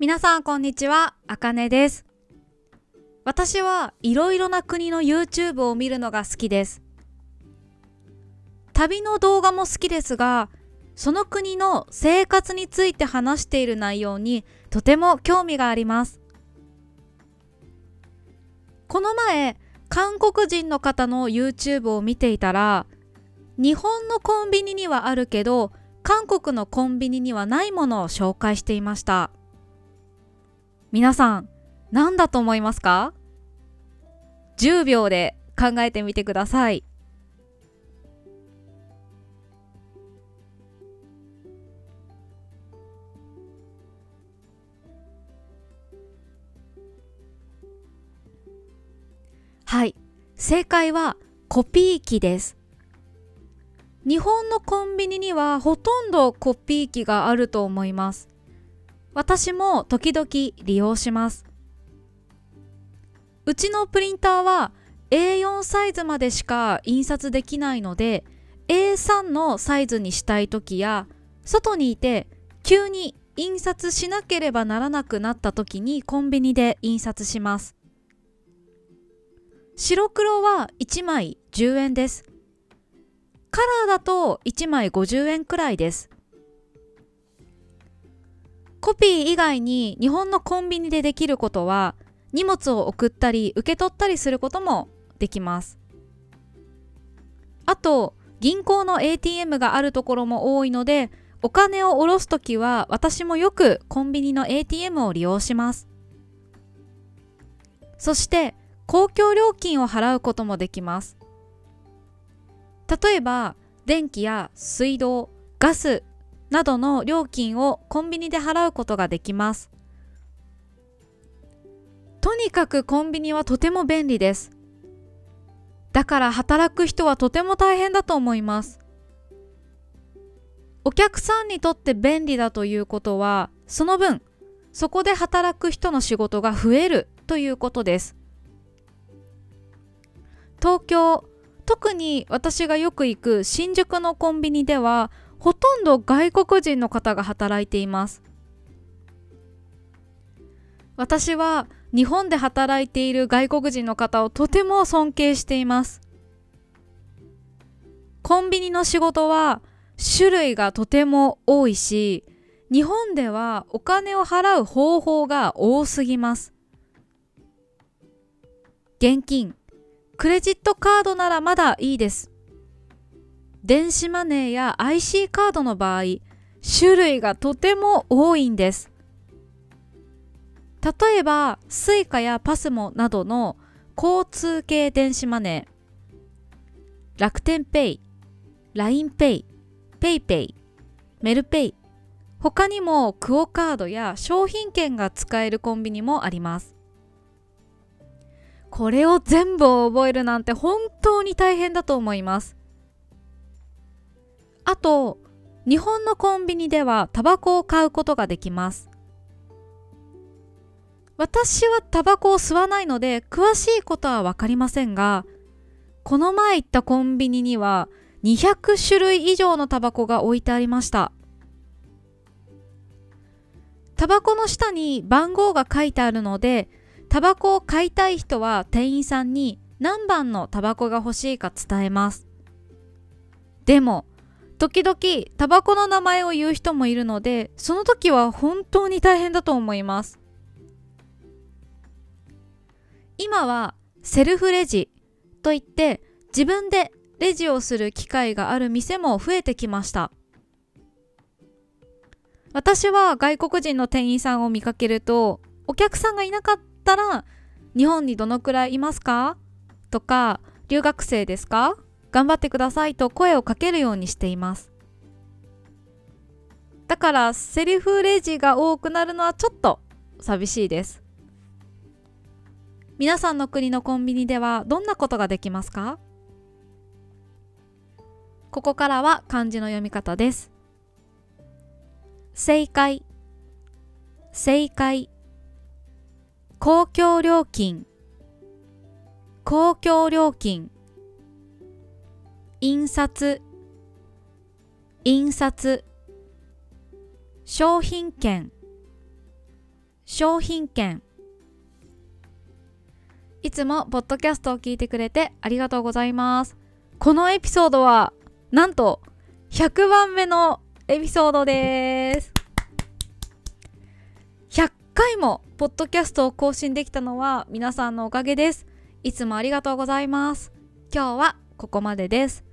皆さんこんにちは、あかねです。私はいろいろな国の YouTube を見るのが好きです。旅の動画も好きですが、その国の生活について話している内容にとても興味があります。この前、韓国人の方の YouTube を見ていたら、日本のコンビニにはあるけど、韓国のコンビニにはないものを紹介していました。皆さん、何だと思いますか ?10 秒で考えてみてください。はい、正解はコピー機です。日本のコンビニにはほとんどコピー機があると思います。私も時々利用します。うちのプリンターは A4 サイズまでしか印刷できないので A3 のサイズにしたい時や外にいて急に印刷しなければならなくなった時にコンビニで印刷します。白黒は1枚10円です。カラーだと1枚50円くらいです。コピー以外に日本のコンビニでできることは荷物を送ったり受け取ったりすることもできます。あと銀行の ATM があるところも多いのでお金を下ろすときは私もよくコンビニの ATM を利用します。そして公共料金を払うこともできます。例えば電気や水道、ガスなどの料金をコンビニで払うことができます。とにかくコンビニはとても便利です。だから働く人はとても大変だと思います。お客さんにとって便利だということは、その分、そこで働く人の仕事が増えるということです。東京、特に私がよく行く新宿のコンビニでは、ほとんど外国人の方が働いています。私は日本で働いている外国人の方をとても尊敬しています。コンビニの仕事は種類がとても多いし、日本ではお金を払う方法が多すぎます。現金、クレジットカードならまだいいです。電子マネーや IC カードの場合、種類がとても多いんです。例えば、Suica や PASMO などの交通系電子マネー、楽天ペイ、LINEPay、PayPay、メルペイ、他にもクオカードや商品券が使えるコンビニもあります。これを全部覚えるなんて本当に大変だと思います。あと、日本のコンビニではタバコを買うことができます。私はタバコを吸わないので詳しいことはわかりませんが、この前行ったコンビニには200種類以上のタバコが置いてありました。タバコの下に番号が書いてあるので、タバコを買いたい人は店員さんに何番のタバコが欲しいか伝えます。でも、時々タバコの名前を言う人もいるので、その時は本当に大変だと思います。今はセルフレジといって自分でレジをする機会がある店も増えてきました。私は外国人の店員さんを見かけると、お客さんがいなかったら、日本にどのくらいいますか？とか、留学生ですか？頑張ってくださいと声をかけるようにしています。だから、セリフレジが多くなるのはちょっと寂しいです。皆さんの国のコンビニではどんなことができますか？ここからは漢字の読み方です。正解、正解、公共料金、公共料金、印刷、印刷、商品券、商品券。いつもポッドキャストを聞いてくれてありがとうございます。このエピソードはなんと100番目のエピソードです。100回もポッドキャストを更新できたのは皆さんのおかげです。いつもありがとうございます。今日はここまでです。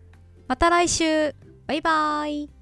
また来週。バイバーイ。